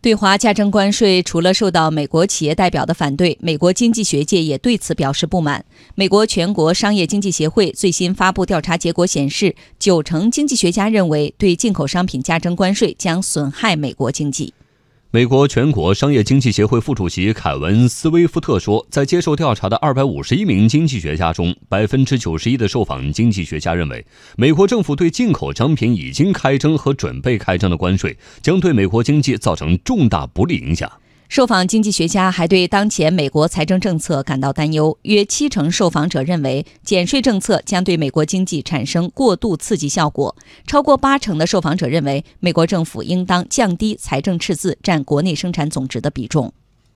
对华加征关税，除了受到美国企业代表的反对，美国经济学界也对此表示不满。美国全国商业经济协会最新发布调查结果显示，九成经济学家认为对进口商品加征关税将损害美国经济。美国全国商业经济协会副主席凯文·斯威夫特说，在接受调查的二百五十一名经济学家中，百分之九十一的受访经济学家认为，美国政府对进口商品已经开征和准备开征的关税将对美国经济造成重大不利影响。受访经济学家还对当前美国财政政策感到担忧，约七成受访者认为减税政策将对美国经济产生过度刺激效果，超过八成的受访者认为美国政府应当降低财政赤字占国内生产总值的比重。